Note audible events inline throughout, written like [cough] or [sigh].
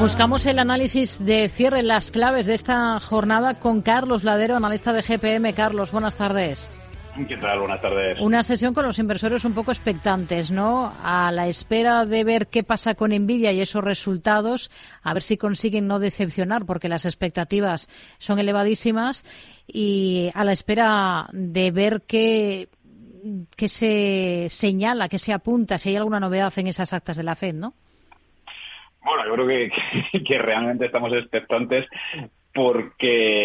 Buscamos el análisis de cierre, las claves de esta jornada con Carlos Ladero, analista de GPM. Carlos, buenas tardes. ¿Qué tal? Buenas tardes. Una sesión con los inversores un poco expectantes, ¿no? A la espera de ver qué pasa con Nvidia y esos resultados, a ver si consiguen no decepcionar, porque las expectativas son elevadísimas, y a la espera de ver qué, qué se señala, qué se apunta, si hay alguna novedad en esas actas de la FED, ¿no? Bueno, yo creo que, [laughs] que, realmente estamos expectantes porque,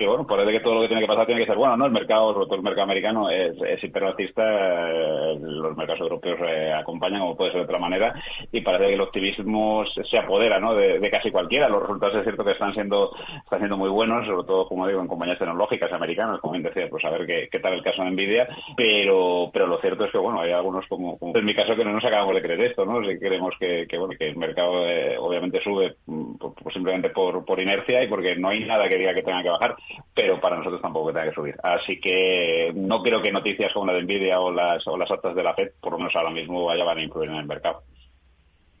porque bueno, parece que todo lo que tiene que pasar tiene que ser bueno, ¿no? El mercado, sobre todo el mercado americano, es, es eh, los mercados europeos eh, acompañan, como puede ser de otra manera, y parece que el optimismo se, apodera, ¿no? De, casi cualquiera. Los resultados es cierto que están siendo, están siendo muy buenos, sobre todo, como digo, en compañías tecnológicas americanas, como bien decía, pues a ver qué, tal el caso de Nvidia, pero, pero lo cierto es que, bueno, hay algunos como, en mi caso que no nos acabamos de creer esto, ¿no? Si creemos que, que bueno, que el mercado eh, obviamente sube mm, pues simplemente por, por inercia y porque no hay nada que diga que tenga que bajar, pero para nosotros tampoco tenga que subir. Así que no creo que noticias como la de Nvidia o las, o las actas de la FED, por lo menos ahora mismo, vayan a influir en el mercado.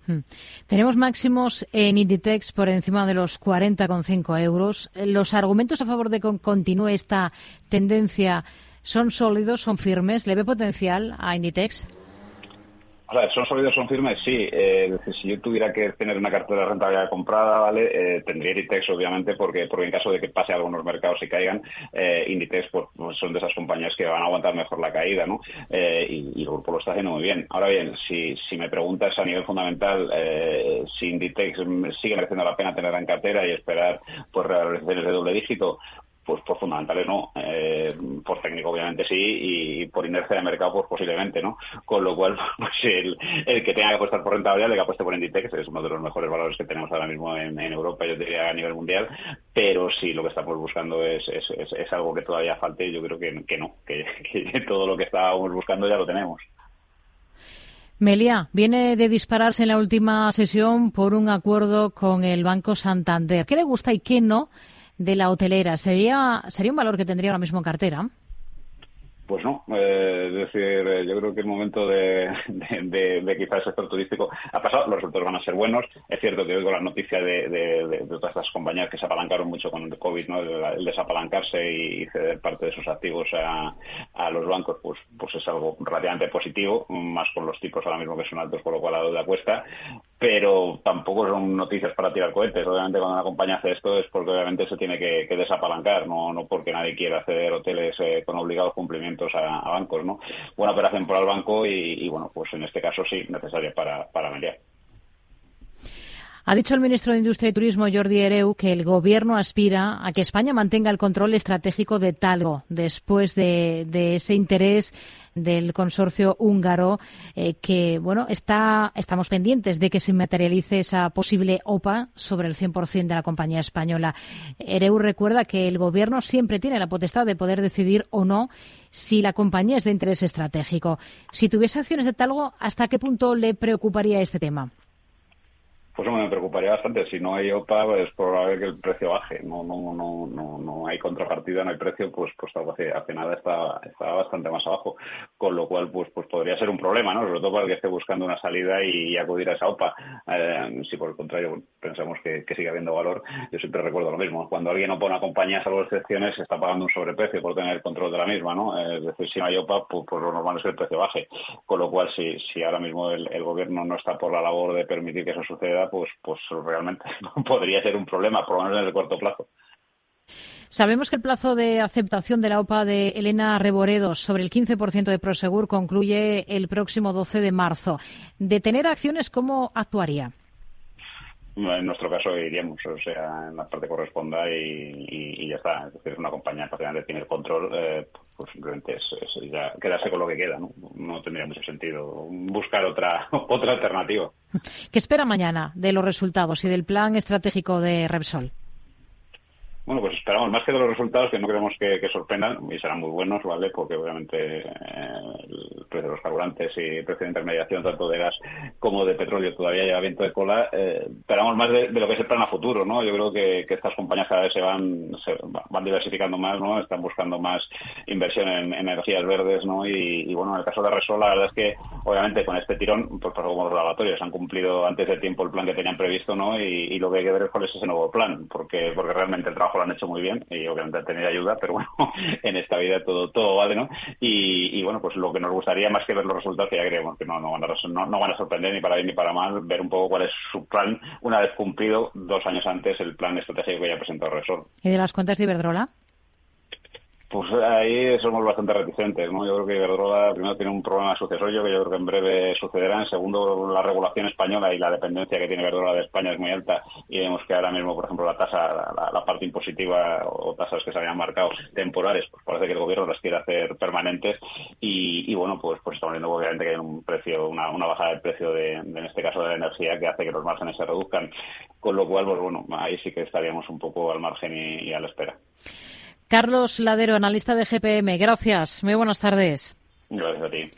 Hmm. Tenemos máximos en Inditex por encima de los 40,5 euros. Los argumentos a favor de que continúe esta tendencia son sólidos, son firmes. ¿Le ve potencial a Inditex? Son sólidos, son firmes, sí. Eh, si yo tuviera que tener una cartera de rentabilidad comprada, ¿vale? Eh, tendría Inditex, obviamente, porque, porque en caso de que pase algunos mercados y caigan, eh, Inditex pues, pues, son de esas compañías que van a aguantar mejor la caída, ¿no? Eh, y, el grupo lo está haciendo muy bien. Ahora bien, si, si me preguntas a nivel fundamental si Inditex sigue mereciendo la pena tenerla en cartera y esperar pues realizaciones de doble dígito, pues por fundamentales no, eh, por técnico obviamente sí y por inercia de mercado pues posiblemente no, con lo cual [laughs] pues el, que tenga que apostar por rentabilidad, el que apueste por Inditex es uno de los mejores valores que tenemos ahora mismo en, Europa, yo diría a nivel mundial, pero sí lo que estamos buscando es, es, es, algo que todavía falte, yo creo que, que no, que, [laughs] que todo lo que estábamos buscando ya lo tenemos. Melia, viene de dispararse en la última sesión por un acuerdo con el Banco Santander. ¿Qué le gusta y qué no de la hotelera. ¿Sería, sería un valor que tendría ahora mismo en cartera? Pues no, eh, es decir, eh, yo creo que el momento de, de, quizás el sector turístico ha pasado, los resultados van a ser buenos. Es cierto que oigo la noticia de, todas estas compañías que se apalancaron mucho con el COVID, ¿no? el, desapalancarse y ceder parte de sus activos a, a, los bancos, pues, pues es algo relativamente positivo, más con los tipos ahora mismo que son altos, por lo cual la deuda cuesta pero tampoco son noticias para tirar cohetes. Obviamente cuando una compañía hace esto es porque obviamente se tiene que, desapalancar, no, no porque nadie quiera acceder hoteles eh, con obligados cumplimientos a, bancos. ¿no? Buena operación para el banco y, bueno, pues en este caso sí, necesaria para, para mediar. Ha dicho el ministro de Industria y Turismo, Jordi Ereu, que el Gobierno aspira a que España mantenga el control estratégico de Talgo después de, ese interés del consorcio húngaro eh, que bueno estamos pendientes de que se materialice esa posible OPA sobre el 100% de la compañía española. Ereu recuerda que el gobierno siempre tiene la potestad de poder decidir o no si la compañía es de interés estratégico. Si tuviese acciones de Talgo, ¿hasta qué punto le preocuparía este tema? Pues me preocuparía bastante. Si no hay OPA, es probable que el precio baje. No, no, no, no, no hay contrapartida, no hay precio, pues, pues hace, hace nada está, está bastante más abajo. Con lo cual, pues, pues podría ser un problema, ¿no? Sobre todo para el que esté buscando una salida y, acudir a esa OPA. Eh, si por el contrario pensamos que, sigue habiendo valor, yo siempre recuerdo lo mismo. Cuando alguien opa una compañía, salvo excepciones, está pagando un sobreprecio por tener el control de la misma, ¿no? Es decir, si no hay OPA, pues, pues, lo normal es que el precio baje. Con lo cual, si, si ahora mismo el gobierno no está por la labor de permitir que eso suceda, pues, pues realmente [laughs] podría ser un problema, por lo menos en el corto plazo. Sabemos que el plazo de aceptación de la OPA de Elena Reboredos sobre el 15% de Prosegur concluye el próximo 12 de marzo. De tener acciones, ¿cómo actuaría? En nuestro caso iríamos, o sea, en la parte corresponda y, ya está. Es decir, una compañía que prácticamente tiene el control, eh, pues simplemente es, ya quedarse con lo que queda, ¿no? No tendría mucho sentido buscar otra, [laughs] otra alternativa. ¿Qué espera mañana de los resultados y del plan estratégico de Repsol? bueno, pues esperamos más que de los resultados que no creemos que, sorprendan y serán muy buenos, ¿vale? Porque obviamente eh, el precio de los carburantes y precio de intermediación tanto de gas como de petróleo todavía lleva viento de cola. Eh, esperamos más de, lo que es el plan a futuro, ¿no? Yo creo que, estas compañías cada vez se van, se van diversificando más, ¿no? Están buscando más inversión en, energías verdes, ¿no? Y, bueno, en el caso de Resol, la verdad es que obviamente con este tirón, pues como los laboratorios han cumplido antes de tiempo el plan que tenían previsto, ¿no? Y, lo que hay que ver es cuál es ese nuevo plan, porque porque realmente el trabajo lo han hecho muy bien y obviamente han tenido ayuda, pero bueno, [laughs] en esta vida todo todo vale, ¿no? Y, bueno, pues lo que nos gustaría más que ver los resultados, que ya creemos que no, van, a, no, sorprender ni para bien ni para mal, ver un poco cuál es su plan una vez cumplido dos años antes el plan estratégico que ya presentó Resort. ¿Y de las cuentas de Iberdrola? Pues ahí somos bastante reticentes, ¿no? Yo creo que Iberdrola primero tiene un problema sucesorio que yo creo que en breve sucederá. En segundo, la regulación española y la dependencia que tiene Iberdrola de España es muy alta y vemos que ahora mismo, por ejemplo, la tasa, la, parte impositiva o tasas que se habían marcado temporales, pues parece que el gobierno las quiere hacer permanentes y, bueno, pues, pues estamos viendo obviamente que hay un precio, una, bajada del precio de, en este caso de la energía que hace que los márgenes se reduzcan, con lo cual, pues bueno, ahí sí que estaríamos un poco al margen y a la espera. Carlos Ladero, analista de GPM. Gracias. Muy buenas tardes. Gracias a ti.